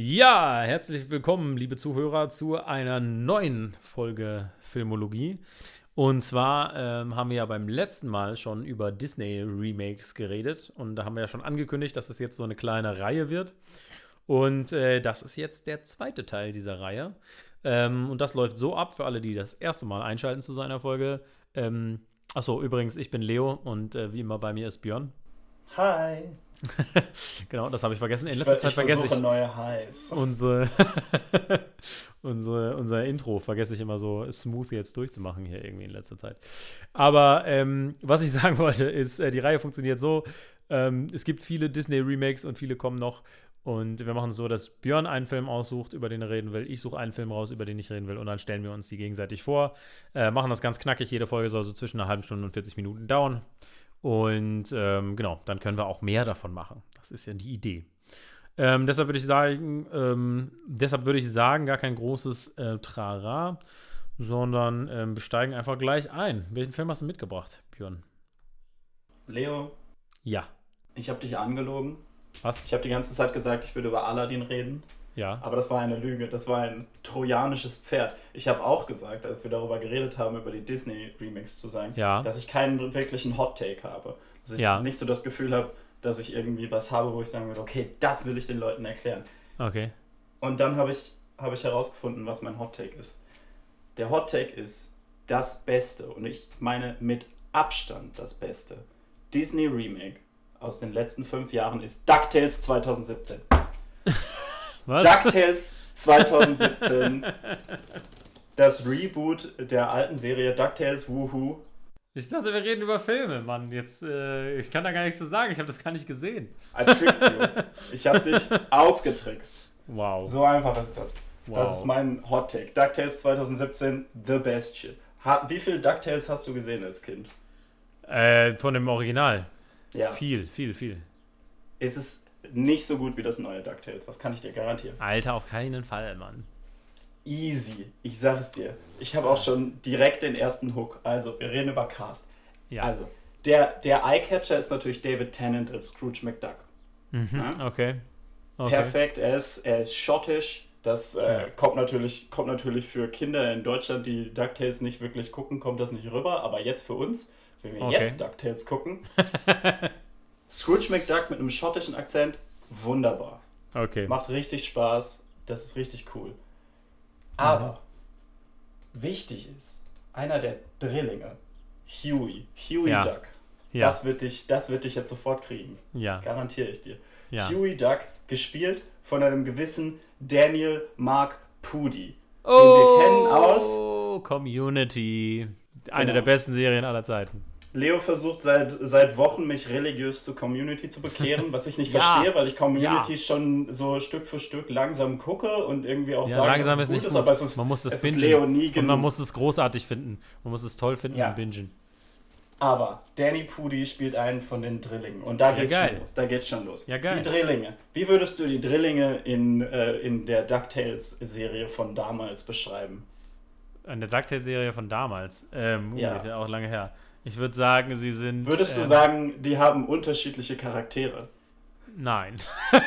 Ja, herzlich willkommen, liebe Zuhörer, zu einer neuen Folge Filmologie. Und zwar ähm, haben wir ja beim letzten Mal schon über Disney-Remakes geredet. Und da haben wir ja schon angekündigt, dass es jetzt so eine kleine Reihe wird. Und äh, das ist jetzt der zweite Teil dieser Reihe. Ähm, und das läuft so ab, für alle, die das erste Mal einschalten zu seiner Folge. Ähm, achso, übrigens, ich bin Leo und äh, wie immer bei mir ist Björn. Hi. genau, das habe ich vergessen. In letzter ich, Zeit ich vergesse ich neue Highs. Unsere, unsere, unser Intro vergesse ich immer so smooth jetzt durchzumachen hier irgendwie in letzter Zeit. Aber ähm, was ich sagen wollte, ist, äh, die Reihe funktioniert so. Ähm, es gibt viele Disney-Remakes und viele kommen noch. Und wir machen es so, dass Björn einen Film aussucht, über den er reden will. Ich suche einen Film raus, über den ich reden will. Und dann stellen wir uns die gegenseitig vor. Äh, machen das ganz knackig. Jede Folge soll so zwischen einer halben Stunde und 40 Minuten dauern. Und ähm, genau, dann können wir auch mehr davon machen. Das ist ja die Idee. Ähm, deshalb würde ich sagen, ähm, deshalb würde ich sagen, gar kein großes äh, Trara, sondern ähm, besteigen einfach gleich ein. Welchen Film hast du mitgebracht, Björn? Leo. Ja. Ich habe dich angelogen. Was? Ich habe die ganze Zeit gesagt, ich würde über Aladdin reden. Ja. Aber das war eine Lüge, das war ein trojanisches Pferd. Ich habe auch gesagt, als wir darüber geredet haben, über die Disney-Remix zu sein, ja. dass ich keinen wirklichen Hot-Take habe. Dass ich ja. nicht so das Gefühl habe, dass ich irgendwie was habe, wo ich sagen würde, okay, das will ich den Leuten erklären. Okay. Und dann habe ich, hab ich herausgefunden, was mein Hot-Take ist. Der Hot-Take ist das Beste, und ich meine mit Abstand das Beste, Disney-Remake aus den letzten fünf Jahren ist DuckTales 2017. Was? DuckTales 2017. das Reboot der alten Serie DuckTales Woohoo. Ich dachte, wir reden über Filme, Mann. Jetzt, äh, ich kann da gar nichts zu sagen. Ich habe das gar nicht gesehen. I tricked you. Ich habe dich ausgetrickst. Wow. So einfach ist das. Wow. Das ist mein Hot Take. DuckTales 2017, the best shit. wie viel DuckTales hast du gesehen als Kind? Äh, von dem Original. Ja. Viel, viel, viel. Es ist nicht so gut wie das neue DuckTales, das kann ich dir garantieren. Alter, auf keinen Fall, Mann. Easy, ich sag es dir. Ich habe auch schon direkt den ersten Hook. Also, wir reden über Cast. Ja. Also, der, der Eyecatcher ist natürlich David Tennant als Scrooge McDuck. Mhm, okay. okay. Perfekt, er ist, er ist schottisch. Das äh, ja. kommt, natürlich, kommt natürlich für Kinder in Deutschland, die DuckTales nicht wirklich gucken, kommt das nicht rüber. Aber jetzt für uns, wenn wir okay. jetzt DuckTales gucken, Scrooge McDuck mit einem schottischen Akzent, wunderbar. Okay. Macht richtig Spaß, das ist richtig cool. Aber mhm. wichtig ist, einer der Drillinge, Huey, Huey ja. Duck, ja. das, wird dich, das wird dich jetzt sofort kriegen. Ja. Garantiere ich dir. Ja. Huey Duck, gespielt von einem gewissen Daniel Mark Pudi, oh, den wir kennen aus Community. Eine genau. der besten Serien aller Zeiten. Leo versucht seit, seit Wochen, mich religiös zur Community zu bekehren, was ich nicht ja. verstehe, weil ich Community ja. schon so Stück für Stück langsam gucke und irgendwie auch ja, sage, langsam dass es gut ist, ist, aber es ist, man muss das es bingen. ist Leo nie genug. Und man muss es großartig finden. Man muss es toll finden ja. und bingen. Aber Danny Pudi spielt einen von den Drillingen. Und da geht's geil. schon los. Da geht's schon los. Ja, geil. Die Drillinge. Wie würdest du die Drillinge in, äh, in der DuckTales-Serie von damals beschreiben? In der DuckTales-Serie von damals? Ähm, uh, ja. auch lange her. Ich würde sagen, sie sind. Würdest du ähm, sagen, die haben unterschiedliche Charaktere? Nein.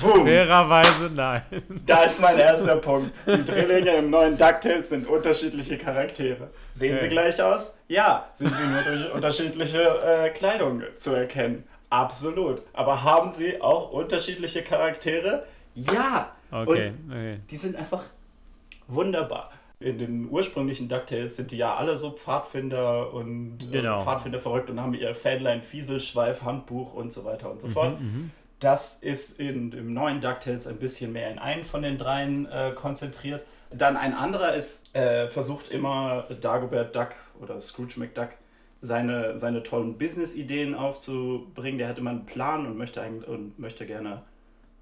Boom. Fairerweise nein. Da ist mein erster Punkt. Die Drillinge im neuen DuckTales sind unterschiedliche Charaktere. Sehen sie gleich aus? Ja. Sind sie nur durch unterschiedliche äh, Kleidung zu erkennen? Absolut. Aber haben sie auch unterschiedliche Charaktere? Ja. Okay. Okay. Die sind einfach wunderbar in den ursprünglichen DuckTales sind die ja alle so Pfadfinder und genau. äh, Pfadfinder verrückt und haben ihr Fanlein Fieselschweif, Handbuch und so weiter und so Mhm, fort. mhm. Das ist in, im neuen DuckTales ein bisschen mehr in einen von den dreien äh, konzentriert. Dann ein anderer ist, äh, versucht immer Dagobert Duck oder Scrooge McDuck seine, seine tollen Business-Ideen aufzubringen. Der hat immer einen Plan und möchte, und möchte gerne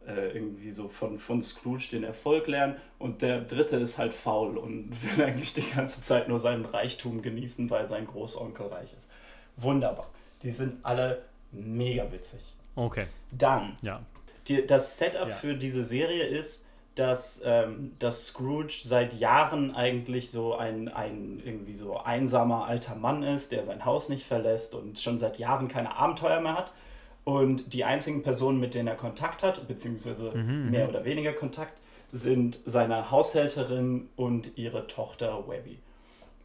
äh, irgendwie so von, von Scrooge den Erfolg lernen. Und der dritte ist halt faul und will eigentlich die ganze Zeit nur seinen Reichtum genießen, weil sein Großonkel reich ist. Wunderbar. Die sind alle mega witzig. Okay. Dann, Ja. die, das Setup Ja. für diese Serie ist, dass, ähm, dass Scrooge seit Jahren eigentlich so ein, ein irgendwie so einsamer alter Mann ist, der sein Haus nicht verlässt und schon seit Jahren keine Abenteuer mehr hat. Und die einzigen Personen, mit denen er Kontakt hat, beziehungsweise Mhm, mehr oder weniger Kontakt, sind seine Haushälterin und ihre Tochter Webby.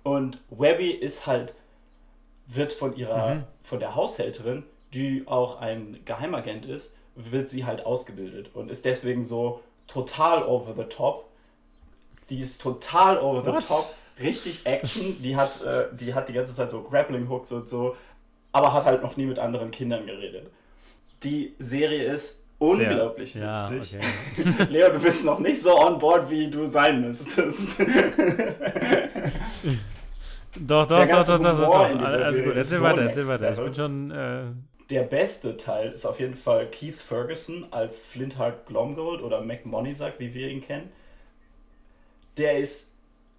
Und Webby ist halt, wird von ihrer, Mhm. von der Haushälterin, die auch ein Geheimagent ist, wird sie halt ausgebildet und ist deswegen so total over the top. Die ist total over What? the top, richtig Action. Die hat, äh, die hat die ganze Zeit so Grappling Hooks und so, aber hat halt noch nie mit anderen Kindern geredet. Die Serie ist unglaublich Ja, witzig. okay. Leo, du bist noch nicht so on board, wie du sein müsstest. Doch, doch, Der doch, doch, doch, doch, Also Serie gut, erzähl so weiter, erzähl weiter. Ich bin schon. Äh, Der beste Teil ist auf jeden Fall Keith Ferguson als Flintheart Glomgold oder Mac sagt, wie wir ihn kennen. Der ist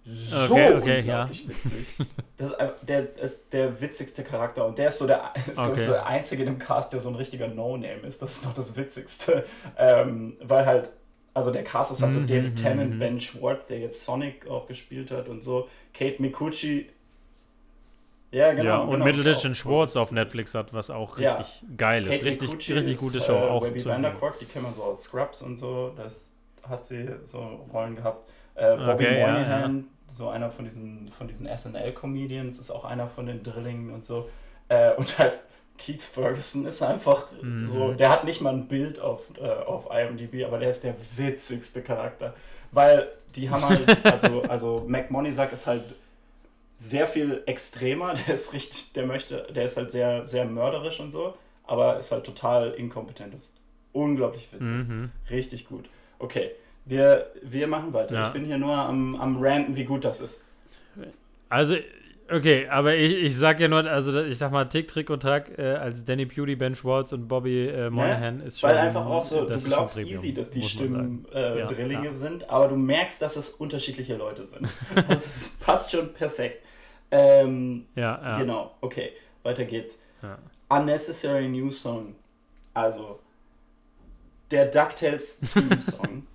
so Okay, okay, unglaublich witzig. Das ist, der ist der witzigste Charakter und der ist so der, ist, glaub ich, Okay. so der einzige in dem Cast, der so ein richtiger No-Name ist. Das ist doch das Witzigste. Ähm, weil halt, also der Cast ist halt so Mhm, David mhm, Tennant, mhm. Ben Schwartz, der jetzt Sonic auch gespielt hat und so. Kate Mikuchi. Ja, genau. ja, und genau, Middleditch und Schwartz auf Netflix hat, was auch Ja. richtig geil ist. Kate Richtig, Micucci richtig ist, gute Show. Äh, auch Webby zu Vandercork, die kennen wir so aus Scrubs und so. Das hat sie so Rollen gehabt. Äh, Bobby Okay, ja, Moynihan, so einer von diesen, von diesen SNL-Comedians, ist auch einer von den Drillingen und so. Äh, und halt Keith Ferguson ist einfach Mhm. so, der hat nicht mal ein Bild auf, äh, auf IMDb, aber der ist der witzigste Charakter. Weil die haben halt, also, also Mac Moneysack ist halt sehr viel extremer, der ist richtig, der möchte, der ist halt sehr, sehr mörderisch und so, aber ist halt total inkompetent, ist unglaublich witzig, Mhm. richtig gut. Okay, wir, wir machen weiter. Ja. Ich bin hier nur am, am ranten, wie gut das ist. Also, okay, aber ich, ich sag ja nur, also ich sag mal, Tick, Trick und Track äh, als Danny Pewdy, Ben Schwartz und Bobby äh, Moynihan ist schon. Weil einfach auch so, du glaubst easy, dass die Stimmen äh, Ja, Drillinge ja. sind, aber du merkst, dass es unterschiedliche Leute sind. Das ist, passt schon perfekt. Ähm, Ja, ja. Genau, okay, weiter geht's. Ja. Unnecessary New Song. Also, der DuckTales Theme Song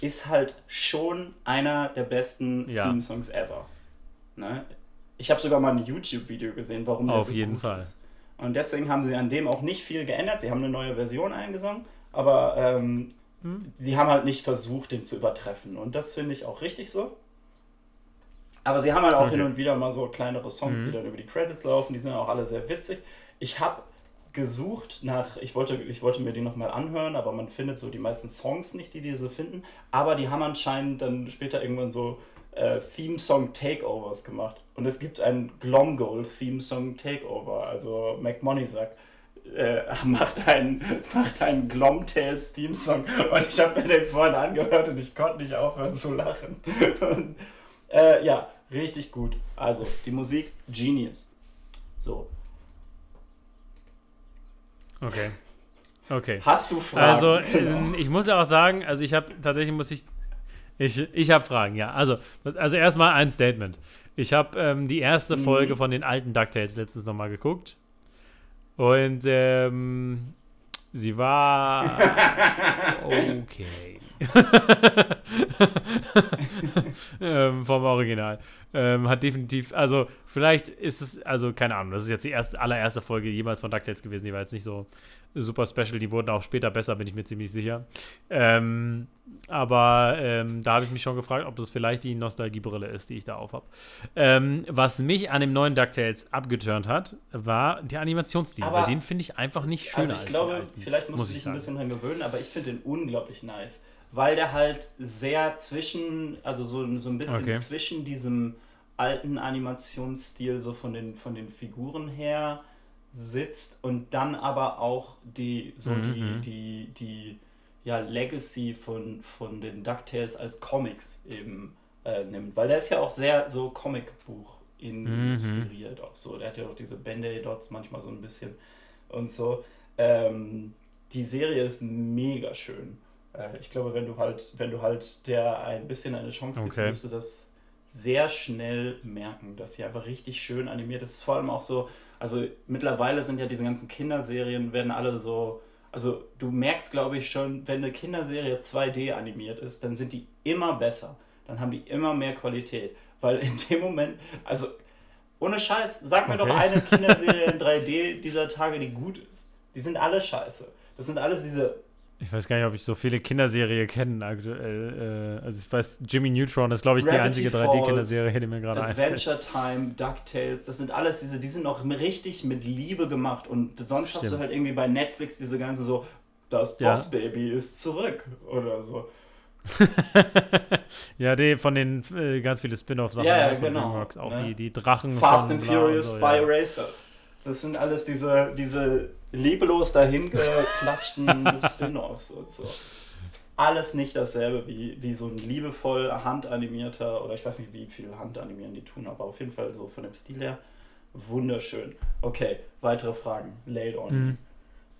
ist halt schon einer der besten Ja. Theme Songs ever. Ne? Ich habe sogar mal ein YouTube-Video gesehen, warum der Auf so jeden gut Fall. ist. Und deswegen haben sie an dem auch nicht viel geändert. Sie haben eine neue Version eingesungen, aber ähm, Hm. sie haben halt nicht versucht, den zu übertreffen. Und das finde ich auch richtig so. Aber sie haben halt auch Okay. hin und wieder mal so kleinere Songs, Mhm. die dann über die Credits laufen. Die sind auch alle sehr witzig. Ich habe gesucht nach, ich wollte, ich wollte mir die nochmal anhören, aber man findet so die meisten Songs nicht, die diese finden. Aber die haben anscheinend dann später irgendwann so äh, Theme-Song-Takeovers gemacht. Und es gibt ein Glomgold Theme-Song-Takeover. Also McMoneysack äh, macht einen, macht einen Glomtails Theme-Song. Und ich habe mir den vorhin angehört und ich konnte nicht aufhören zu lachen. Und, äh, ja, richtig gut. Also, die Musik, Genius. So. Okay. Okay. Hast du Fragen? Also, Genau. ich muss ja auch sagen, also ich habe tatsächlich muss ich ich, ich habe Fragen, ja. Also, also erstmal ein Statement. Ich habe ähm, die erste Mhm. Folge von den alten DuckTales letztens nochmal geguckt. Und ähm, sie war okay. ähm, vom Original. Ähm, hat definitiv, also vielleicht ist es, also keine Ahnung, das ist jetzt die erste, allererste Folge jemals von DuckTales gewesen, die war jetzt nicht so super special, die wurden auch später besser, bin ich mir ziemlich sicher. Ähm, aber ähm, da habe ich mich schon gefragt, ob das vielleicht die Nostalgiebrille ist, die ich da auf habe. Ähm, was mich an dem neuen DuckTales abgeturnt hat, war der Animationsstil, Aber- weil den finde ich einfach nicht schöner Also ich als glaube, alten, vielleicht musst muss du ich dich ein bisschen dran gewöhnen, aber ich finde den unglaublich nice. Weil der halt sehr zwischen, also so, so ein bisschen Okay. zwischen diesem alten Animationsstil, so von den, von den Figuren her sitzt und dann aber auch die, so Mhm. die, die, die ja, Legacy von, von den DuckTales als Comics eben äh, nimmt. Weil der ist ja auch sehr so Comicbuch Mhm. inspiriert auch so. Der hat ja auch diese Band-Aid-Dots manchmal so ein bisschen und so. Ähm, die Serie ist mega schön. Äh, ich glaube, wenn du halt, wenn du halt der ein bisschen eine Chance gibst, Okay. wirst du das sehr schnell merken, dass sie einfach richtig schön animiert ist. Vor allem auch so, also mittlerweile sind ja diese ganzen Kinderserien, werden alle so, also du merkst, glaube ich, schon, wenn eine Kinderserie 2D animiert ist, dann sind die immer besser. Dann haben die immer mehr Qualität. Weil in dem Moment, also ohne Scheiß, sag mir Okay. doch eine Kinderserie in 3D dieser Tage, die gut ist. Die sind alle scheiße. Das sind alles diese ich weiß gar nicht, ob ich so viele Kinderserien kenne aktuell. Äh, also ich weiß, Jimmy Neutron ist, glaube ich, Gravity die einzige 3D-Kinderserie, die mir gerade einfällt. Adventure Time, DuckTales, das sind alles diese, die sind noch richtig mit Liebe gemacht. Und sonst Stimmt. hast du halt irgendwie bei Netflix diese ganzen so, das Boss Baby ja. ist zurück oder so. ja, die von den äh, ganz viele Spin-off-Sachen ja, ja, genau. Dreamworks, auch ne? die, die Drachen. Fast and Furious, so, Spy ja. Racers. Das sind alles diese, diese liebelos dahingeklatschten Spin-offs und so. Alles nicht dasselbe wie, wie so ein liebevoll handanimierter, oder ich weiß nicht, wie viel Handanimieren die tun, aber auf jeden Fall so von dem Stil her wunderschön. Okay, weitere Fragen. Laid on. Mhm.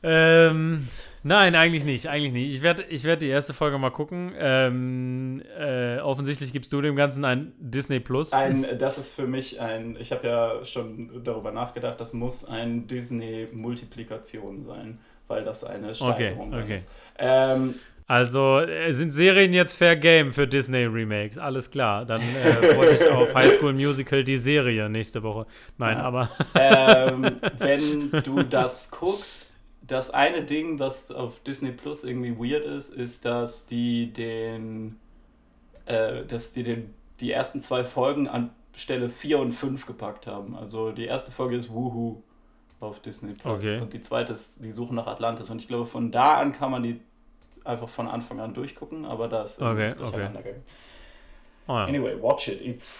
Ähm, nein, eigentlich nicht, eigentlich nicht. Ich werde ich werd die erste Folge mal gucken. Ähm, äh, offensichtlich gibst du dem Ganzen ein Disney Plus. Ein, das ist für mich ein, ich habe ja schon darüber nachgedacht, das muss ein Disney-Multiplikation sein, weil das eine Steigerung okay, okay. ist. Ähm, also äh, sind Serien jetzt Fair Game für Disney Remakes? Alles klar. Dann äh, freue ich auf High School Musical die Serie nächste Woche. Nein, ja. aber. Ähm, wenn du das guckst, das eine Ding, das auf Disney Plus irgendwie weird ist, ist, dass die den, äh, dass die den, die ersten zwei Folgen an Stelle 4 und 5 gepackt haben. Also die erste Folge ist Woohoo auf Disney Plus okay. und die zweite ist Die Suche nach Atlantis. Und ich glaube, von da an kann man die einfach von Anfang an durchgucken, aber da ist okay, okay. Oh ja. Anyway, watch it. It's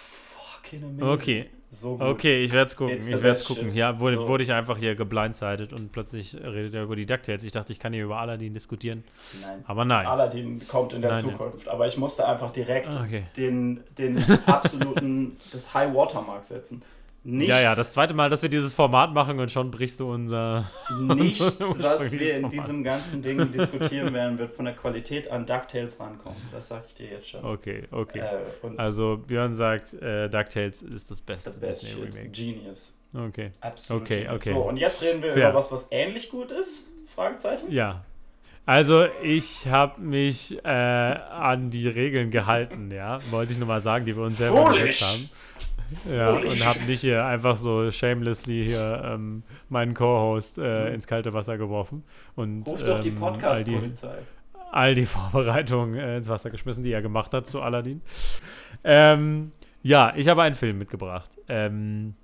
fucking amazing. Okay. So. Okay, ich werde es gucken. Ich werde es gucken. Ja, wurde, so. wurde ich einfach hier geblindsided und plötzlich redet er über die DuckTales. Ich dachte, ich kann hier über Aladdin diskutieren. Nein. Aber nein. Aladdin kommt in der nein, Zukunft. Nein. Aber ich musste einfach direkt okay. den, den absoluten, das High Watermark setzen. Nichts, ja, ja, das zweite Mal, dass wir dieses Format machen und schon brichst du unser. Nichts, was wir in diesem ganzen Ding diskutieren werden, wird von der Qualität an DuckTales rankommen. Das sage ich dir jetzt schon. Okay, okay. Äh, also Björn sagt, äh, DuckTales ist das beste Disney Remake. Genius. Okay. Absolut. Okay, genius. okay. So, und jetzt reden wir Fair. über was, was ähnlich gut ist? Fragezeichen? Ja. Also ich habe mich äh, an die Regeln gehalten, ja, wollte ich nur mal sagen, die wir uns selber gesetzt haben. Ja, und habe nicht hier einfach so shamelessly hier ähm, meinen Co-Host äh, mhm. ins kalte Wasser geworfen. Und, Ruf doch die ähm, Podcast-Polizei. All, all, die Vorbereitungen äh, ins Wasser geschmissen, die er gemacht hat zu Aladdin. Ähm, ja, ich habe einen Film mitgebracht. Ähm,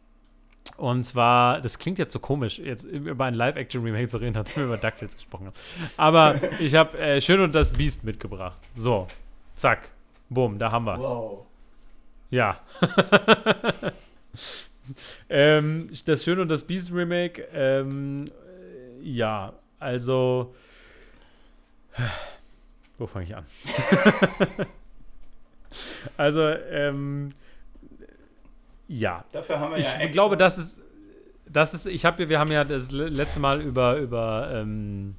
und zwar, das klingt jetzt so komisch, jetzt über ein Live-Action-Remake zu reden, nachdem wir über DuckTales gesprochen haben. Aber ich habe äh, Schön und das Biest mitgebracht. So, zack, bumm, da haben wir es. Wow. Ja. ähm, das Schöne und das Beast Remake, ähm, ja, also. Wo fange ich an? also, ähm, ja. Dafür haben wir ich ja Ich glaube, das ist, das ist, ich habe, wir haben ja das letzte Mal über, über ähm,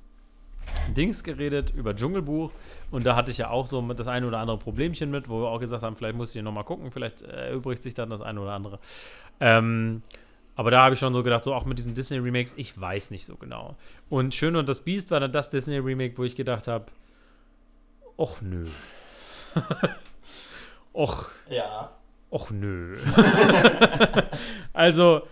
Dings geredet, über Dschungelbuch. Und da hatte ich ja auch so das eine oder andere Problemchen mit, wo wir auch gesagt haben, vielleicht muss ich nochmal gucken, vielleicht erübrigt sich dann das eine oder andere. Ähm, aber da habe ich schon so gedacht, so auch mit diesen Disney-Remakes, ich weiß nicht so genau. Und Schön und das Biest war dann das Disney-Remake, wo ich gedacht habe, och nö. och. Ja. Och nö. also,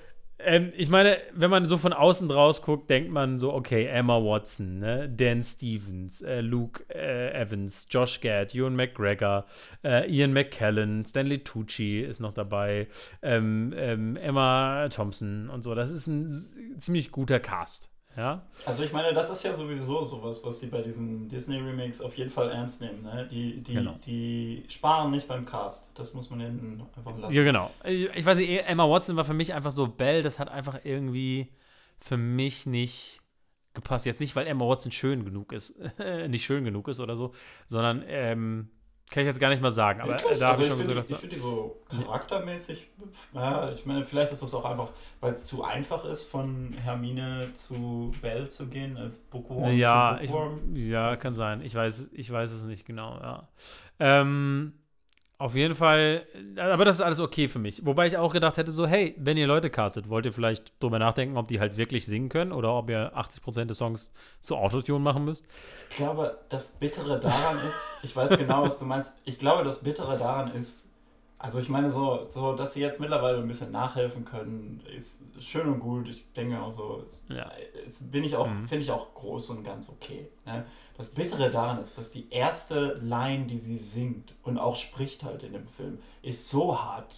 ähm, ich meine, wenn man so von außen draus guckt, denkt man so, okay, Emma Watson, ne? Dan Stevens, äh, Luke äh, Evans, Josh Gad, Ewan McGregor, äh, Ian McKellen, Stanley Tucci ist noch dabei, ähm, ähm, Emma Thompson und so. Das ist ein ziemlich guter Cast. Ja? Also ich meine, das ist ja sowieso sowas, was die bei diesen Disney-Remakes auf jeden Fall ernst nehmen. Ne? Die, die, genau. die sparen nicht beim Cast. Das muss man denen einfach lassen. Ja, genau. Ich, ich weiß nicht, Emma Watson war für mich einfach so Bell, das hat einfach irgendwie für mich nicht gepasst. Jetzt nicht, weil Emma Watson schön genug ist, nicht schön genug ist oder so, sondern ähm, kann ich jetzt gar nicht mal sagen, aber Wirklich? da also habe ich schon find, gesagt. Ich finde die so charaktermäßig, ja, ich meine, vielleicht ist das auch einfach, weil es zu einfach ist, von Hermine zu Belle zu gehen, als Bookworm ja, ich, ja, kann sein. Ich weiß, ich weiß es nicht genau, ja. Ähm, auf jeden Fall, aber das ist alles okay für mich. Wobei ich auch gedacht hätte, so, hey, wenn ihr Leute castet, wollt ihr vielleicht drüber nachdenken, ob die halt wirklich singen können oder ob ihr 80% des Songs zu Autotune machen müsst? Ich glaube, das Bittere daran ist, ich weiß genau, was du meinst, ich glaube, das Bittere daran ist, Also ich meine, so, so, dass sie jetzt mittlerweile ein bisschen nachhelfen können, ist schön und gut. Ich denke auch so, ist, Ja. ist, bin ich auch, Mhm. finde ich auch groß und ganz okay. Ne? Das Bittere daran ist, dass die erste Line, die sie singt und auch spricht halt in dem Film, ist so hart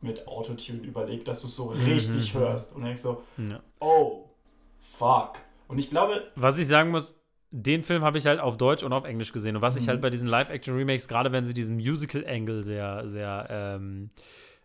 mit Autotune überlegt, dass du es so richtig Mhm. hörst und denkst so, Ja. oh, fuck. Und ich glaube, Was ich sagen muss, den Film habe ich halt auf Deutsch und auf Englisch gesehen. Und was ich Mhm. halt bei diesen Live-Action-Remakes, gerade wenn sie diesen Musical-Angle sehr, sehr ähm,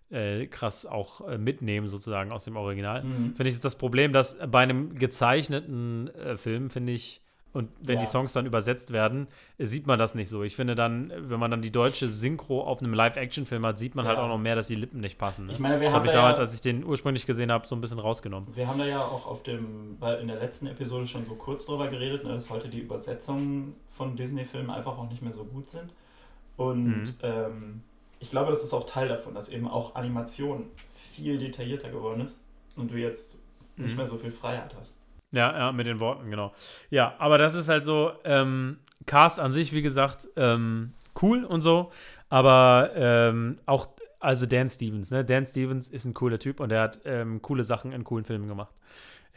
äh, krass auch äh, mitnehmen, sozusagen aus dem Original, Mhm. finde ich, ist das Problem, dass bei einem gezeichneten äh, Film, finde ich, und wenn Ja. die Songs dann übersetzt werden, äh, sieht man das nicht so. Ich finde dann, wenn man dann die deutsche Synchro auf einem Live-Action-Film hat, sieht man halt Ja. auch noch mehr, dass die Lippen nicht passen. Ne? Ich meine, wir das habe ich da ja- damals, als ich den ursprünglich gesehen habe, so ein bisschen rausgenommen. Wir haben da ja auch auf dem, weil in der letzten Episode schon so kurz drüber geredet, ne, dass heute die Übersetzungen von Disney-Filmen einfach auch nicht mehr so gut sind. Und Mhm. ähm, ich glaube, das ist auch Teil davon, dass eben auch Animation viel detaillierter geworden ist und du jetzt nicht Mhm. mehr so viel Freiheit hast. Ja, ja, mit den Worten, genau. Ja, aber das ist halt so, ähm, Cast an sich, wie gesagt, ähm, cool und so, aber ähm, auch, also Dan Stevens, ne? Dan Stevens ist ein cooler Typ und der hat ähm, coole Sachen in coolen Filmen gemacht.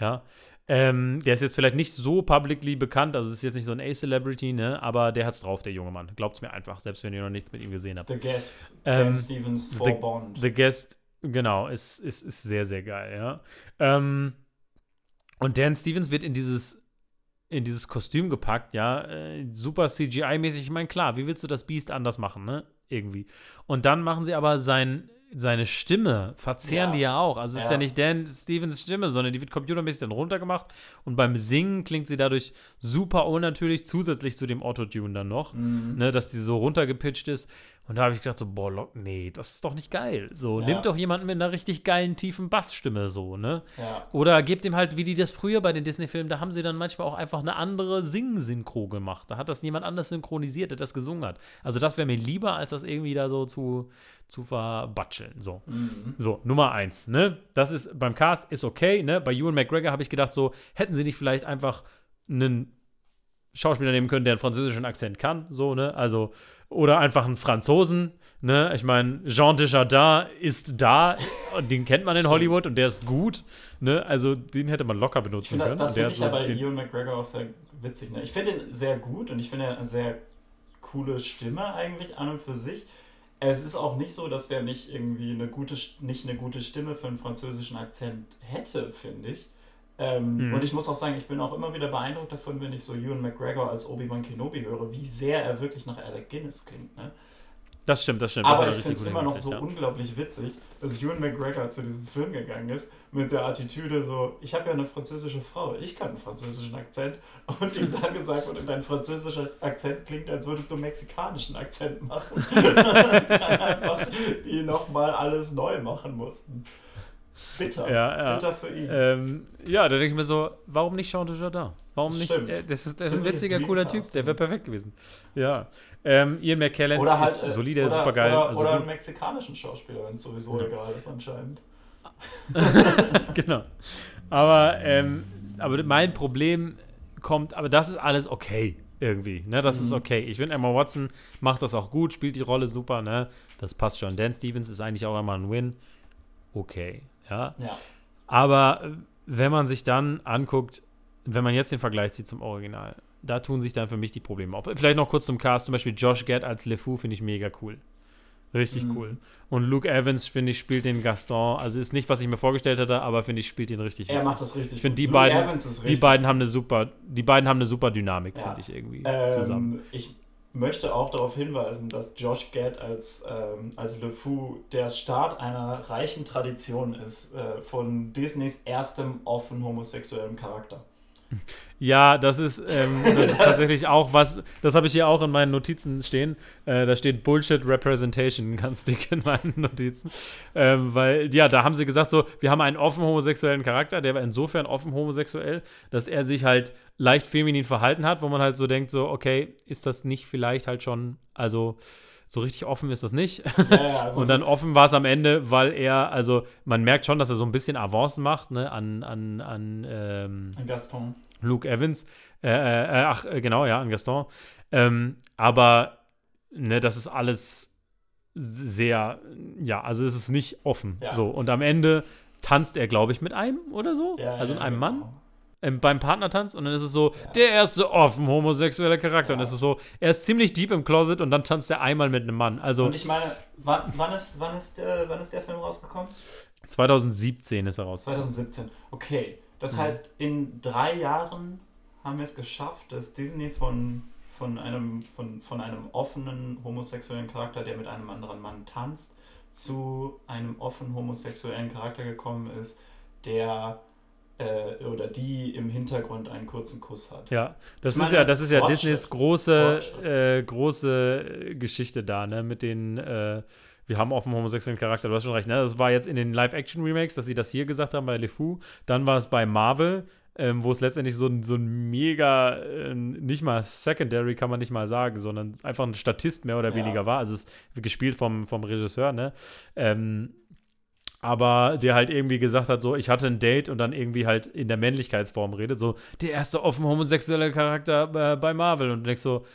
Ja. Ähm, der ist jetzt vielleicht nicht so publicly bekannt, also ist jetzt nicht so ein A-Celebrity, ne? Aber der hat's drauf, der junge Mann. Glaubt's mir einfach, selbst wenn ihr noch nichts mit ihm gesehen habt. The Guest, Ähm, Dan Stevens, for The- Bond. The Guest, genau, ist, ist, ist sehr, sehr geil, ja. Ähm, und Dan Stevens wird in dieses, in dieses Kostüm gepackt, ja, äh, super CGI-mäßig. Ich meine, klar, wie willst du das Beast anders machen, ne? Irgendwie. Und dann machen sie aber sein, seine Stimme, verzehren Ja. die ja auch. Also es ist Ja. ja nicht Dan Stevens Stimme, sondern die wird computermäßig dann runtergemacht. Und beim Singen klingt sie dadurch super unnatürlich, zusätzlich zu dem Autotune dann noch Mhm. ne, dass die so runtergepitcht ist. Und da habe ich gedacht, so, boah, Lock, nee, das ist doch nicht geil. So, Ja. nimmt doch jemanden mit einer richtig geilen, tiefen Bassstimme so, ne? Ja. Oder gebt ihm halt, wie die das früher bei den Disney-Filmen, da haben sie dann manchmal auch einfach eine andere Sing-Synchro gemacht. Da hat das jemand anders synchronisiert, der das gesungen hat. Also das wäre mir lieber, als das irgendwie da so zu, zu verbatscheln. So. Mhm. So, Nummer eins, ne? Das ist beim Cast ist okay, ne? Bei Ewan McGregor habe ich gedacht, so, hätten sie nicht vielleicht einfach einen Schauspieler nehmen können, der einen französischen Akzent kann, so, ne? Also, oder einfach einen Franzosen, ne? Ich meine, Jean Desjardins ist da und den kennt man in. Hollywood und der ist gut, ne? Also, den hätte man locker benutzen finde, können. das finde ich ja so bei Ewan McGregor auch sehr witzig. Ne? Ich finde ihn sehr gut und ich finde er eine sehr coole Stimme eigentlich an und für sich. Es ist auch nicht so, dass er nicht irgendwie eine gute, nicht eine gute Stimme für einen französischen Akzent hätte, finde ich. Ähm, Mhm. Und ich muss auch sagen, ich bin auch immer wieder beeindruckt davon, wenn ich so Ewan McGregor als Obi-Wan Kenobi höre, wie sehr er wirklich nach Alec Guinness klingt. Ne? Das stimmt, das stimmt. das Aber er ich finde es immer noch so unglaublich witzig, dass Ewan McGregor zu diesem Film gegangen ist mit der Attitüde so, ich habe ja eine französische Frau, ich kann einen französischen Akzent und ihm dann gesagt wurde, dein französischer Akzent klingt, als würdest du einen mexikanischen Akzent machen. und dann einfach die nochmal alles neu machen mussten. Bitter. Ja, ja. Bitter für ihn. Ähm, ja, da denke ich mir so, warum nicht Jean Dujardin? Warum nicht? Äh, das ist, das ist ein witziger, cooler Typ. Der wäre perfekt gewesen. Ja. Ähm, Ian McKellen oder halt, ist äh, solide, oder, super geil. Oder, also oder einen mexikanischen Schauspieler, wenn es sowieso Ja. egal ist anscheinend. genau. Aber, ähm, aber mein Problem kommt, aber das ist alles okay irgendwie. Ne? Das ist Mhm. okay. Ich finde, Emma Watson macht das auch gut, spielt die Rolle super. Ne? Das passt schon. Dan Stevens ist eigentlich auch immer ein Win. Okay. Ja. Ja. Aber äh, wenn man sich dann anguckt, wenn man jetzt den Vergleich zieht zum Original, da tun sich dann für mich die Probleme auf. Vielleicht noch kurz zum Cast, zum Beispiel Josh Gad als LeFou finde ich mega cool. Richtig Mhm. cool. Und Luke Evans, finde ich, spielt den Gaston. Also ist nicht, was ich mir vorgestellt hätte, aber finde ich, spielt ihn richtig Er macht das richtig Ich finde, die Luke beiden, die beiden haben eine super, die beiden haben eine super Dynamik, Ja. finde ich irgendwie zusammen. Ähm, ich möchte auch darauf hinweisen, dass Josh Gad als, ähm, als LeFou der Start einer reichen Tradition ist äh, von Disneys erstem offen homosexuellen Charakter. Ja, das ist, ähm, das ist tatsächlich auch was, das habe ich hier auch in meinen Notizen stehen. Äh, da steht Bullshit Representation ganz dick in meinen Notizen. Ähm, weil, ja, da haben sie gesagt, so, wir haben einen offen homosexuellen Charakter, der war insofern offen homosexuell, dass er sich halt leicht feminin verhalten hat, wo man halt so denkt, so, okay, ist das nicht vielleicht halt schon, also so richtig offen ist das nicht. Ja, also Und dann offen war es am Ende, weil er, also man merkt schon, dass er so ein bisschen Avancen macht, ne, an, an, an ähm, Gaston. Luke Evans. Äh, äh, ach, äh, genau, ja, an Gaston. Ähm, aber, ne, das ist alles sehr, ja, also es ist nicht offen. Ja. So, und am Ende tanzt er, glaube ich, mit einem oder so. Ja, also mit einem genau. Mann. Ähm, beim Partnertanz und dann ist es so, der erste offen homosexuelle Charakter. Und Ja. es ist so, er ist ziemlich deep im Closet und dann tanzt er einmal mit einem Mann. Also Und ich meine, wann, wann, ist, wann, ist, der, wann ist der Film rausgekommen? 2017 ist er raus. 2017. Okay. Das Mhm. heißt, in drei Jahren haben wir es geschafft, dass Disney von, von, einem, von, von einem offenen homosexuellen Charakter, der mit einem anderen Mann tanzt, zu einem offen homosexuellen Charakter gekommen ist, der äh, oder die im Hintergrund einen kurzen Kuss hat. Ja, das Ich ist meine, ja, das ist ja Fortschritt. Disneys große, äh, große äh, Geschichte da, ne? Mit den, äh, wir haben offen homosexuellen Charakter, du hast schon recht, ne? Das war jetzt in den Live-Action-Remakes, dass sie das hier gesagt haben bei LeFou. Dann war es bei Marvel, ähm, wo es letztendlich so ein, so ein mega, äh, nicht mal Secondary kann man nicht mal sagen, sondern einfach ein Statist mehr oder Ja. weniger war. Also es ist gespielt vom, vom Regisseur, ne? Ähm, aber der halt irgendwie gesagt hat, so, ich hatte ein Date und dann irgendwie halt in der Männlichkeitsform redet, so, der erste offen homosexuelle Charakter äh, bei Marvel und du denkst so,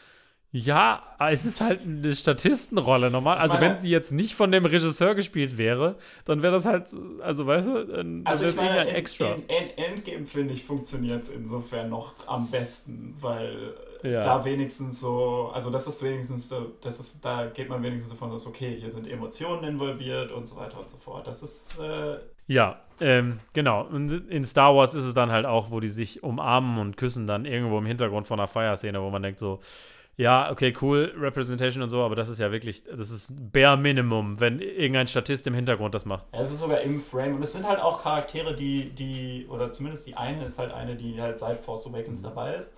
ja, es ist halt eine Statistenrolle normal. Also meine- wenn sie jetzt nicht von dem Regisseur gespielt wäre, dann wäre das halt, also weißt du, dann Also ich meine, ein in, Extra. in, in Endgame finde ich funktioniert es insofern noch am besten, weil Ja. da wenigstens so, also das ist wenigstens so, das ist, da geht man wenigstens davon aus, okay, hier sind Emotionen involviert und so weiter und so fort. Das ist, äh, Ja, ähm, genau. Und in Star Wars ist es dann halt auch, wo die sich umarmen und küssen, dann irgendwo im Hintergrund von einer Feierszene, wo man denkt so, ja, okay, cool, Representation und so, aber das ist ja wirklich, das ist bare Minimum, wenn irgendein Statist im Hintergrund das macht. es ist sogar im Frame und es sind halt auch Charaktere, die, die, oder zumindest die eine ist halt eine, die halt seit Force Awakens dabei ist.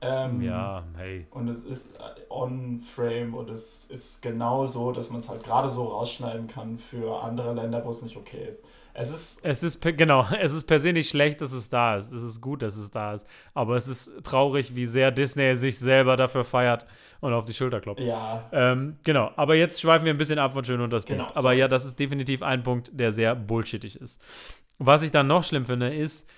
Ähm, Ja, hey. Und es ist äh, on-frame und es ist genau so, dass man es halt gerade so rausschneiden kann für andere Länder, wo es nicht okay ist. Es ist Es ist, genau, es ist per se nicht schlecht, dass es da ist. Es ist gut, dass es da ist. Aber es ist traurig, wie sehr Disney sich selber dafür feiert und auf die Schulter klopft. ja Ähm, genau, aber jetzt schweifen wir ein bisschen ab von Schön und das Genau, Biest. Aber sorry. ja, das ist definitiv ein Punkt, der sehr bullshittig ist. Was ich dann noch schlimm finde, ist,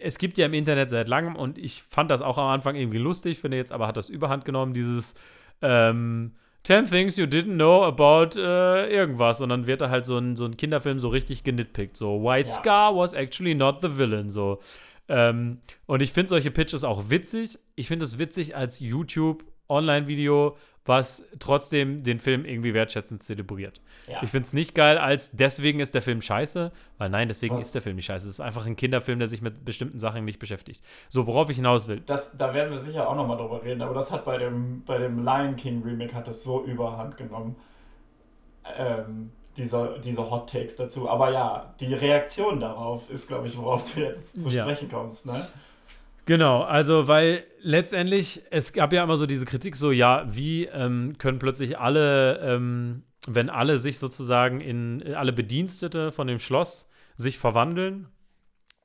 es gibt ja im Internet seit langem und ich fand das auch am Anfang irgendwie lustig, finde jetzt aber hat das überhand genommen, dieses ähm, 10 Things You Didn't Know About äh, irgendwas und dann wird da halt so ein, so ein Kinderfilm so richtig genitpickt, so Why Ja. Scar was actually not the villain, so. Ähm, und ich finde solche Pitches auch witzig. Ich finde es witzig als YouTube-Online-Video, was trotzdem den Film irgendwie wertschätzend zelebriert. ja. Ich finde es nicht geil, als deswegen ist der Film scheiße, weil nein, deswegen Was? ist der Film nicht scheiße. Es ist einfach ein Kinderfilm, der sich mit bestimmten Sachen nicht beschäftigt. So, worauf ich hinaus will. das, da werden wir sicher auch nochmal drüber reden, aber das hat bei dem, bei dem Lion King Remake hat das so überhand genommen. Ähm, diese, diese Hot Takes dazu. Aber ja, die Reaktion darauf ist, glaube ich, worauf du jetzt zu Ja. sprechen kommst, ne? Genau, also weil letztendlich, es gab ja immer so diese Kritik, so ja, wie ähm, können plötzlich alle, ähm, wenn alle sich sozusagen in, alle Bedienstete von dem Schloss sich verwandeln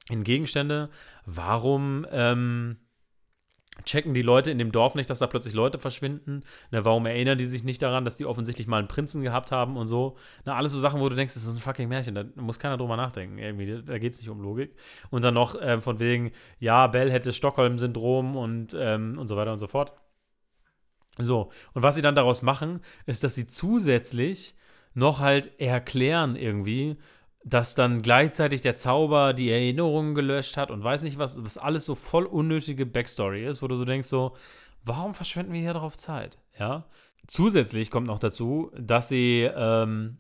in Gegenstände, warum ähm, checken die Leute in dem Dorf nicht, dass da plötzlich Leute verschwinden? Ne, warum erinnern die sich nicht daran, dass die offensichtlich mal einen Prinzen gehabt haben und so? Ne, alles so Sachen, wo du denkst, das ist ein fucking Märchen, da muss keiner drüber nachdenken. Irgendwie, da geht es nicht um Logik. Und dann noch ähm, von wegen, ja, Bell hätte Stockholm-Syndrom und, ähm, und so weiter und so fort. So, und was sie dann daraus machen, ist, dass sie zusätzlich noch halt erklären irgendwie, dass dann gleichzeitig der Zauber die Erinnerungen gelöscht hat und weiß nicht was, was alles so voll unnötige Backstory ist, wo du so denkst so, warum verschwenden wir hier drauf Zeit? Ja. Zusätzlich kommt noch dazu, dass sie ähm,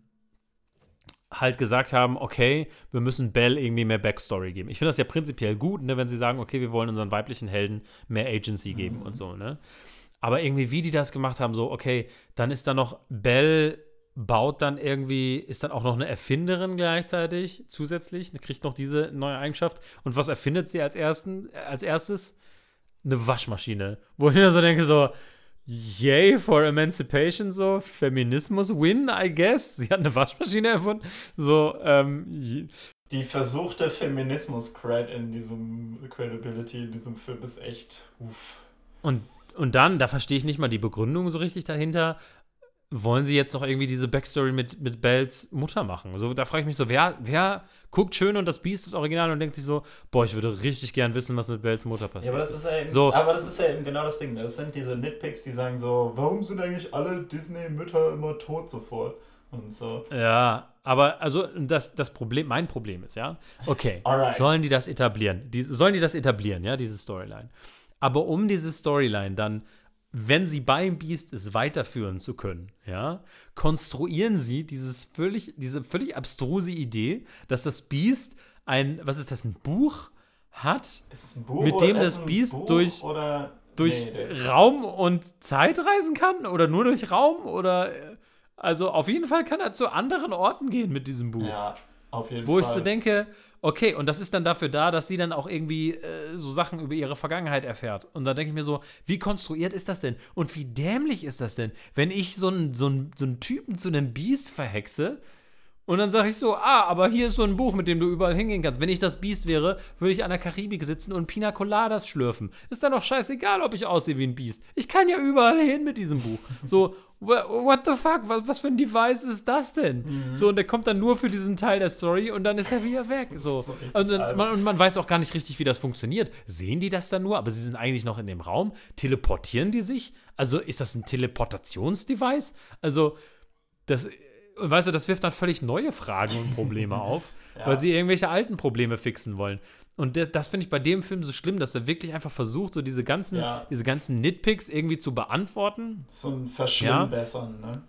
halt gesagt haben, okay, wir müssen Belle irgendwie mehr Backstory geben. Ich finde das ja prinzipiell gut, ne, wenn sie sagen, okay, wir wollen unseren weiblichen Helden mehr Agency geben und so, ne? Aber irgendwie, wie die das gemacht haben, so, okay, dann ist da noch Belle baut dann irgendwie, ist dann auch noch eine Erfinderin gleichzeitig zusätzlich, kriegt noch diese neue Eigenschaft. Und was erfindet sie als, ersten, als erstes? Eine Waschmaschine. Wo ich mir so denke, so, yay for Emancipation, so, Feminismus win, I guess. Sie hat eine Waschmaschine erfunden. So, ähm, Die versuchte Feminismus-Cred in diesem Credibility in diesem Film ist echt uff. Und, und dann, da verstehe ich nicht mal die Begründung so richtig dahinter. Wollen sie jetzt noch irgendwie diese Backstory mit, mit Bells Mutter machen? So, da frage ich mich so, wer, wer guckt schön und das Biest ist original und denkt sich so, boah, ich würde richtig gern wissen, was mit Bells Mutter passiert. Ja, aber das ist ja eben, So. aber das ist ja eben genau das Ding. ne? Das sind diese Nitpicks, die sagen so, warum sind eigentlich alle Disney-Mütter immer tot sofort? und so. Ja, aber also das, das Problem, mein Problem ist, ja, okay, Alright. sollen die das etablieren? Die, sollen die das etablieren, ja, diese Storyline? Aber um diese Storyline dann, wenn sie beim Beast ist, weiterführen zu können, ja, konstruieren sie dieses völlig, diese völlig abstruse Idee, dass das Beast ein, was ist das, ein Buch hat, ein Buch Mit dem das Buch durch- durch Nee. Raum und Zeit reisen kann oder nur durch Raum oder also auf jeden Fall kann er zu anderen Orten gehen mit diesem Buch. Ja, auf jeden Wo Fall. ich so denke, okay, und das ist dann dafür da, dass sie dann auch irgendwie äh, so Sachen über ihre Vergangenheit erfährt. Und da denke ich mir so, wie konstruiert ist das denn? Und wie dämlich ist das denn, wenn ich so einen so einen- so einen Typen zu einem Biest verhexe und dann sage ich so, ah, aber hier ist so ein Buch, mit dem du überall hingehen kannst. Wenn ich das Biest wäre, würde ich an der Karibik sitzen und Pina Coladas schlürfen. Ist dann doch scheißegal, ob ich aussehe wie ein Biest. Ich kann ja überall hin mit diesem Buch. So, wha- what the fuck, was, was für ein Device ist das denn? So, und der kommt dann nur für diesen Teil der Story und dann ist er wieder weg. So. also, man, und man weiß auch gar nicht richtig, wie das funktioniert. Sehen die das dann nur, aber sie sind eigentlich noch in dem Raum? Teleportieren die sich? Also, ist das ein Teleportationsdevice? Also, das, und weißt du, das wirft dann völlig neue Fragen und Probleme auf, Ja. weil sie irgendwelche alten Probleme fixen wollen. Und das, das finde ich bei dem Film so schlimm, dass er wirklich einfach versucht, so diese ganzen, Ja. diese ganzen Nitpicks irgendwie zu beantworten. So ein Verschlimmbessern, ne?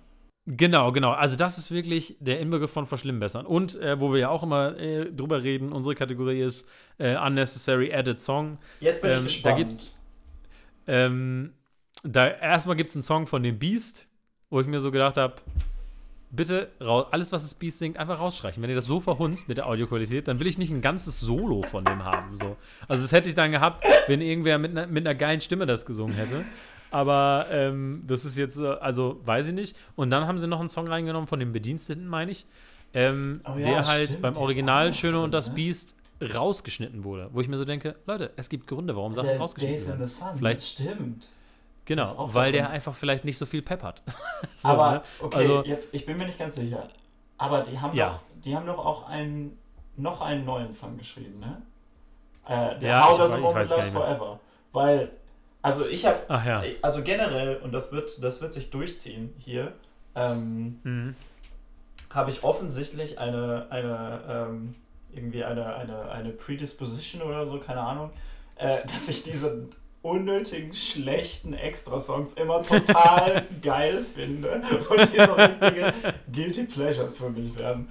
Genau, genau. Also das ist wirklich der Inbegriff von Verschlimmbessern. Und äh, wo wir ja auch immer äh, drüber reden, unsere Kategorie ist äh, Unnecessary Added Song. Jetzt bin ich Ähm, da gespannt. gibt's- Ähm, da erstmal gibt es einen Song von dem Beast, wo ich mir so gedacht habe, bitte raus, alles, was das Beast singt, einfach rausstreichen. Wenn ihr das so verhunzt mit der Audioqualität, dann will ich nicht ein ganzes Solo von dem haben. So. Also das hätte ich dann gehabt, wenn irgendwer mit einer, mit einer geilen Stimme das gesungen hätte. Aber ähm, das ist jetzt, äh, also weiß ich nicht. Und dann haben sie noch einen Song reingenommen von dem Bediensteten, meine ich, ähm, Oh ja, der halt stimmt, beim Original Schöne und das ne? Beast rausgeschnitten wurde. Wo ich mir so denke, Leute, es gibt Gründe, warum Sachen rausgeschnitten werden. Vielleicht- stimmt. Genau, weil der einfach vielleicht nicht so viel Pep hat. So, aber, ne? okay, Also- jetzt, ich bin mir nicht ganz sicher. Aber die haben, Ja. doch, die haben doch auch einen, noch einen neuen Song geschrieben, ne? Äh, der Ja, How Does a Moment Last. Forever. Weil, also ich habe, ja. also generell, und das wird, das wird sich durchziehen hier, ähm, Mhm. habe ich offensichtlich eine, eine ähm, irgendwie eine, eine, eine Predisposition oder so, keine Ahnung, äh, dass ich diese unnötigen, schlechten Extra-Songs immer total geil finde und die so richtige Guilty Pleasures für mich werden.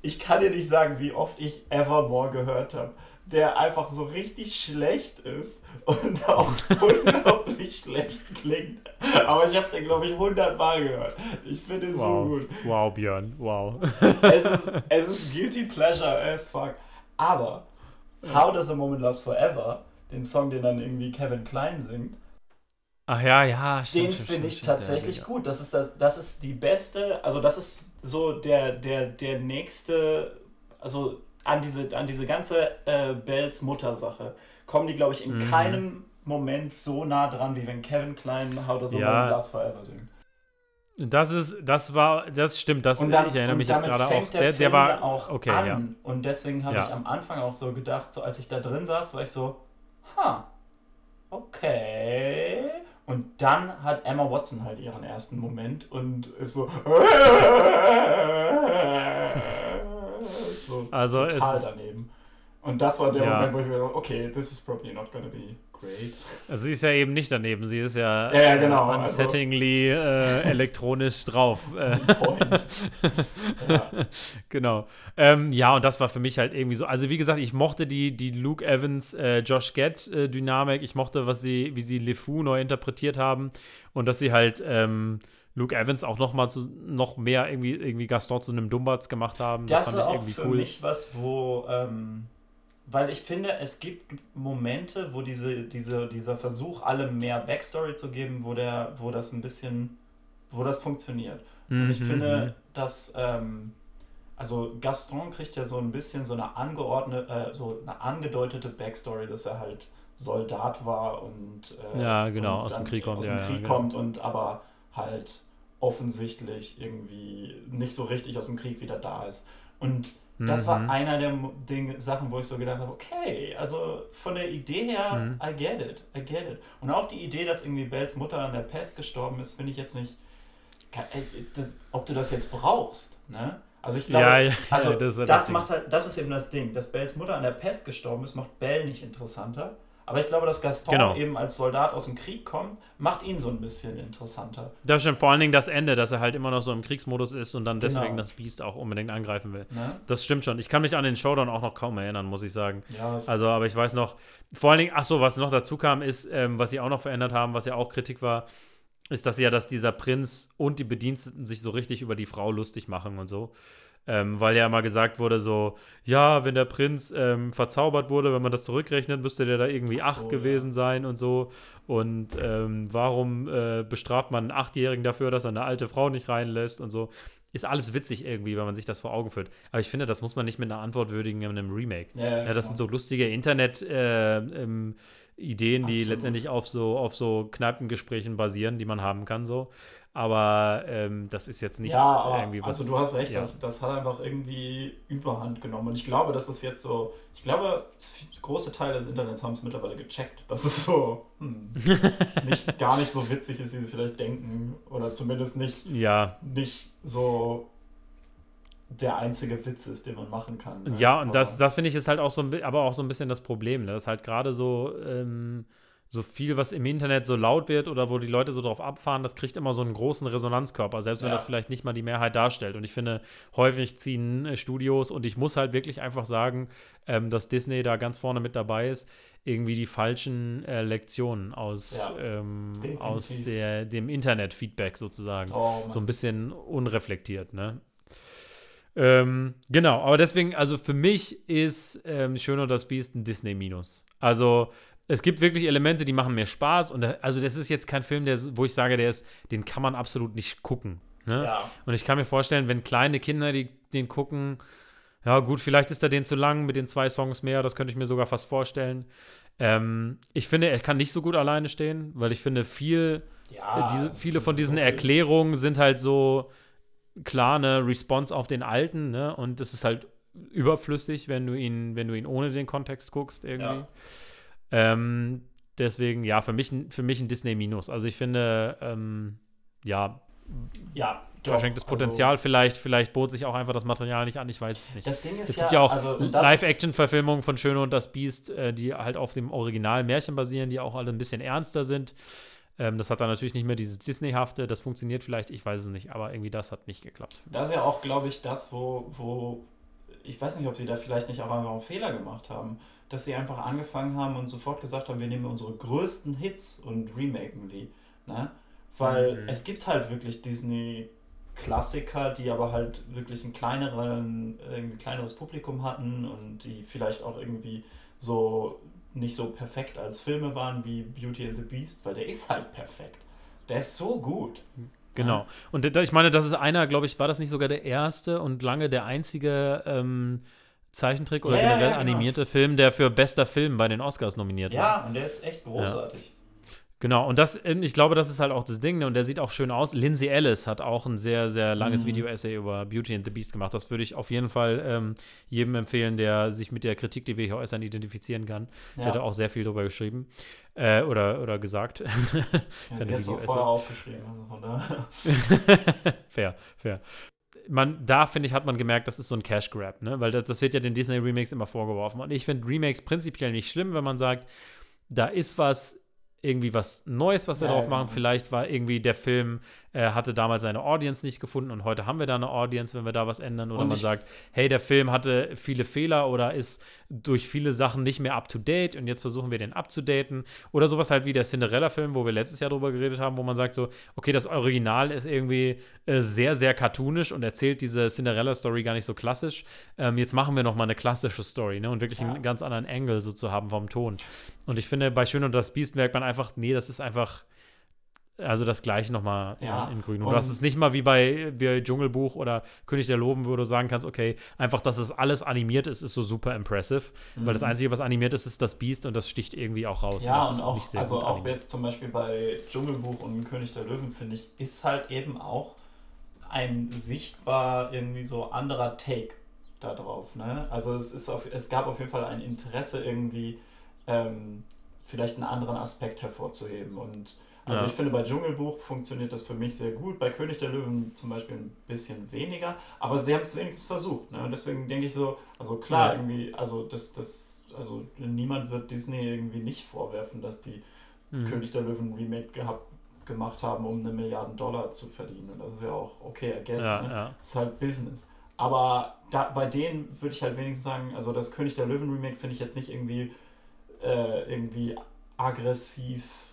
Ich kann dir nicht sagen, wie oft ich Evermore gehört habe, der einfach so richtig schlecht ist und auch unglaublich schlecht klingt. Aber ich habe den, glaube ich, 100 Mal gehört. Ich finde ihn so Wow. gut Wow, Björn, wow. es ist, es ist guilty pleasure as fuck. Aber How Does a Moment Last Forever, den Song, den dann irgendwie Kevin Klein singt, Ach ja, ja, stimmt. den finde ich stimmt, tatsächlich ja, gut. Das ist, das, das ist die beste, also das ist so der, der, der nächste, also an diese, an diese ganze äh, Bells Mutter-Sache kommen die, glaube ich, in Mhm. keinem Moment so nah dran, wie wenn Kevin Klein How Does a Ja. Last Forever singt. Das ist, das war, das stimmt, das, Und dann, ich erinnere und mich jetzt gerade auch. Der, Der, der war auch okay, an. ja. Und deswegen habe Ja. ich am Anfang auch so gedacht, so als ich da drin saß, war ich so, ha, okay. Und dann hat Emma Watson halt ihren ersten Moment und ist so, so Also total ist- daneben. Und das war der Ja. Moment, wo ich mir dachte, okay, this is probably not gonna be great. Also sie ist ja eben nicht daneben, sie ist ja, Ja, ja, genau, äh, also- unsettingly äh, elektronisch drauf. Point. ja. genau. Ähm, ja, und das war für mich halt irgendwie so. Also, wie gesagt, ich mochte die, die Luke Evans, äh, Josh Gett äh, Dynamik. Ich mochte, was sie, wie sie LeFou neu interpretiert haben. Und dass sie halt ähm, Luke Evans auch noch mal zu, noch mehr irgendwie, irgendwie Gaston zu einem Dumbatz gemacht haben. Das, ist fand ich auch irgendwie für cool. mich was, wo, ähm, weil ich finde, es gibt Momente, wo diese, diese, dieser Versuch, allem mehr Backstory zu geben, wo, der, wo das ein bisschen, wo das funktioniert. Und ich Mhm, finde, dass, ähm, also Gaston kriegt ja so ein bisschen so eine angeordnete, äh, so eine angedeutete Backstory, dass er halt Soldat war und äh, Ja, genau, und aus dem Krieg kommt, aus ja, dem ja, Krieg genau. kommt und aber halt offensichtlich irgendwie nicht so richtig aus dem Krieg wieder da ist. Und das war Mhm. einer der Dinge, Sachen, wo ich so gedacht habe, okay, also von der Idee her, Mhm. I get it, I get it. Und auch die Idee, dass irgendwie Bells Mutter an der Pest gestorben ist, finde ich jetzt nicht das, ob du das jetzt brauchst, ne? Also ich glaube, Ja, ja, also ja, das das, das macht halt, das ist eben das Ding, dass Bells Mutter an der Pest gestorben ist, macht Bell nicht interessanter. Aber ich glaube, dass Gaston Genau. eben als Soldat aus dem Krieg kommt, macht ihn so ein bisschen interessanter. Das stimmt vor allen Dingen das Ende, dass er halt immer noch so im Kriegsmodus ist und dann Genau. deswegen das Biest auch unbedingt angreifen will. Ne? Das stimmt schon. Ich kann mich an den Showdown auch noch kaum erinnern, muss ich sagen. Ja, Also, aber ich weiß noch, vor allen Dingen, ach so, was noch dazu kam, ist, ähm, was sie auch noch verändert haben, was ja auch Kritik war, ist, dass ja, dass dieser Prinz und die Bediensteten sich so richtig über die Frau lustig machen und so. Ähm, weil ja immer gesagt wurde, so, ja, wenn der Prinz ähm, verzaubert wurde, wenn man das zurückrechnet, müsste der da irgendwie Ach so, acht gewesen sein und so. Und ähm, warum äh, bestraft man einen Achtjährigen dafür, dass er eine alte Frau nicht reinlässt und so? Ist alles witzig irgendwie, wenn man sich das vor Augen führt. Aber ich finde, das muss man nicht mit einer Antwort würdigen in einem Remake. Ja, ja, Ja, das sind so lustige Internet-Ideen, die Absolut. letztendlich auf so, auf so Kneipengesprächen basieren, die man haben kann, so. Aber ähm, das ist jetzt nichts ja, irgendwie was. also du hast recht, ja. das, das hat einfach irgendwie Überhand genommen. Und ich glaube, dass es jetzt so, ich glaube, große Teile des Internets haben es mittlerweile gecheckt, dass es so hm, nicht, gar nicht so witzig ist, wie sie vielleicht denken. Oder zumindest nicht, Ja, nicht so der einzige Witz ist, den man machen kann. ne? ja, und das, Aber- das finde ich ist halt auch so ein, aber auch so ein bisschen das Problem, ne? dass halt gerade so, ähm, so viel, was im Internet so laut wird oder wo die Leute so drauf abfahren, das kriegt immer so einen großen Resonanzkörper, selbst wenn Ja. das vielleicht nicht mal die Mehrheit darstellt. Und ich finde, häufig ziehen äh, Studios und ich muss halt wirklich einfach sagen, ähm, dass Disney da ganz vorne mit dabei ist, irgendwie die falschen äh, Lektionen aus, Ja, ähm, aus der, dem Internet-Feedback sozusagen. Oh, so ein bisschen unreflektiert, ne? Ähm, genau, aber deswegen, also für mich ist ähm, Schön und das Biest ein Disney-Minus. Also es gibt wirklich Elemente, die machen mir Spaß und da, also das ist jetzt kein Film, der, wo ich sage, der ist, den kann man absolut nicht gucken. Ne? Ja. Und ich kann mir vorstellen, wenn kleine Kinder die, den gucken, ja gut, vielleicht ist er den zu lang mit den zwei Songs mehr, das könnte ich mir sogar fast vorstellen. Ähm, ich finde, er kann nicht so gut alleine stehen, weil ich finde, viel, Ja, äh, diese, es viele von diesen so Erklärungen sind halt so klar eine Response auf den alten, ne? Und das ist halt überflüssig, wenn du ihn, wenn du ihn ohne den Kontext guckst, irgendwie. Ja. Ähm, deswegen, ja, für mich, ein- für mich ein Disney-Minus. Also ich finde, ähm, ja, Ja, doch, verschenktes also- Potenzial vielleicht, vielleicht bot sich auch einfach das Material nicht an, ich weiß es nicht. Das Ding ist Es ja, gibt ja auch also, Live-Action-Verfilmungen von Schöne und das Biest, äh, die halt auf dem Original Märchen basieren, die auch alle ein bisschen ernster sind. Ähm, das hat dann natürlich nicht mehr dieses Disney-hafte, das funktioniert vielleicht, ich weiß es nicht, aber irgendwie das hat nicht geklappt. Das ist ja auch, glaube ich, das, wo, wo ich weiß nicht, ob sie da vielleicht nicht auch einfach einen Fehler gemacht haben, dass sie einfach angefangen haben und sofort gesagt haben, wir nehmen unsere größten Hits und remaken die. Ne? Weil Mhm. es gibt halt wirklich Disney-Klassiker, die aber halt wirklich ein kleineren, irgendwie kleineres Publikum hatten und die vielleicht auch irgendwie so nicht so perfekt als Filme waren wie Beauty and the Beast, weil der ist halt perfekt. Der ist so gut. Genau. Und ich meine, das ist einer, glaube ich, war das nicht sogar der erste und lange der einzige ähm, Zeichentrick oder Ja, ja, generell ja, genau. animierte Film, der für bester Film bei den Oscars nominiert war. Ja, und der ist echt großartig. Genau, und das, ich glaube, das ist halt auch das Ding, ne? und der sieht auch schön aus. Lindsay Ellis hat auch ein sehr, sehr langes Mhm. Video-Essay über Beauty and the Beast gemacht. Das würde ich auf jeden Fall ähm, jedem empfehlen, der sich mit der Kritik, die wir hier äußern, identifizieren kann. Der Ja. hat auch sehr viel drüber geschrieben äh, oder, oder gesagt. Ja, Ist ja es auch vorher aufgeschrieben, also von daher. fair, fair. Man, da finde ich, hat man gemerkt, das ist so ein Cash Grab, ne? Weil das, das wird ja den Disney Remakes immer vorgeworfen. Und ich finde Remakes prinzipiell nicht schlimm, wenn man sagt, da ist was, irgendwie was Neues, was wir Ja, drauf machen. Vielleicht war irgendwie der Film, äh, hatte damals seine Audience nicht gefunden und heute haben wir da eine Audience, wenn wir da was ändern. Oder Und man sagt, hey, der Film hatte viele Fehler oder ist durch viele Sachen nicht mehr up to date und jetzt versuchen wir den abzudaten. Oder sowas halt wie der Cinderella-Film, wo wir letztes Jahr drüber geredet haben, wo man sagt so, okay, das Original ist irgendwie äh, sehr, sehr cartoonisch und erzählt diese Cinderella-Story gar nicht so klassisch. Ähm, jetzt machen wir noch mal eine klassische Story, ne? Und wirklich Ja. einen ganz anderen Angle so zu haben vom Ton. Und ich finde, bei Schön und das Biest merkt man einfach, nee, das ist einfach also das gleiche nochmal Ja, in, grün. Und, und- das ist nicht mal wie bei, wie Dschungelbuch oder König der Loben, wo du sagen kannst, okay, einfach, dass es alles animiert ist, ist so super impressive. Weil das Einzige, was animiert ist, ist das Biest und das sticht irgendwie auch raus. Mhm. Ja, das und ist auch, nicht sehr also auch animiert. jetzt zum Beispiel bei Dschungelbuch und König der Löwen, finde ich, ist halt eben auch ein sichtbar irgendwie so anderer Take da drauf. Ne? Also es, ist auf, es gab auf jeden Fall ein Interesse irgendwie ähm, vielleicht einen anderen Aspekt hervorzuheben. Und also Ja. ich finde, bei Dschungelbuch funktioniert das für mich sehr gut. Bei König der Löwen zum Beispiel ein bisschen weniger. Aber sie haben es wenigstens versucht. Ne? Und deswegen denke ich so, also klar, Ja. irgendwie, also das, das, also niemand wird Disney irgendwie nicht vorwerfen, dass die Mhm. König der Löwen Remake gehabt, gemacht haben, um eine Milliarde Dollar zu verdienen. Und das ist ja auch okay, I guess. Ja, ne? ja. Das ist halt Business. Aber da, bei denen würde ich halt wenigstens sagen, also das König der Löwen Remake finde ich jetzt nicht irgendwie, äh, irgendwie aggressiv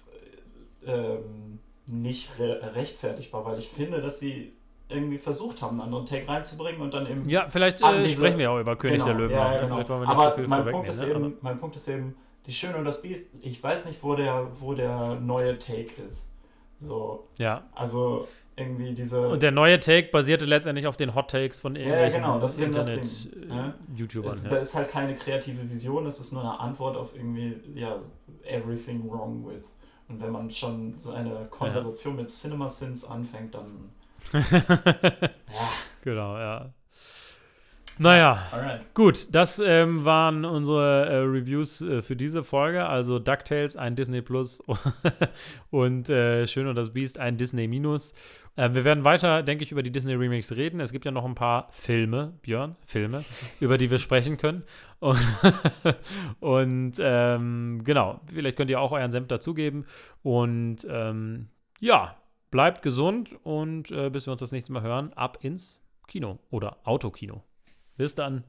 ähm, nicht re rechtfertigbar, weil ich finde, dass sie irgendwie versucht haben, einen anderen Take reinzubringen und dann eben. Ja, vielleicht An äh, diese- sprechen wir auch über König Genau, der Löwen. ja, ja, genau. Aber viel mein. Punkt, ist ne? eben, mein Punkt ist eben, die Schöne und das Biest, ich weiß nicht, wo der, wo der neue Take ist. So, ja. also irgendwie diese. Und der neue Take basierte letztendlich auf den Hot Takes von irgendwelchen genau, das ist eben das Ding, ne? Internet-YouTubern. Es, ja. Da ist halt keine kreative Vision, das ist nur eine Antwort auf irgendwie, ja, everything wrong with. Und wenn man schon so eine Konversation mit CinemaSins anfängt, dann. Ja, Genau, ja. Naja, alright. gut, das ähm, waren unsere äh, Reviews äh, für diese Folge. Also DuckTales, ein Disney Plus und äh, Schön und das Biest, ein Disney Minus. Äh, wir werden weiter, denke ich, über die Disney Remakes reden. Es gibt ja noch ein paar Filme, Björn, Filme, über die wir sprechen können. Und, und ähm, genau, vielleicht könnt ihr auch euren Senf dazugeben. Und ähm, ja, bleibt gesund und äh, bis wir uns das nächste Mal hören, ab ins Kino oder Autokino. Bis dann.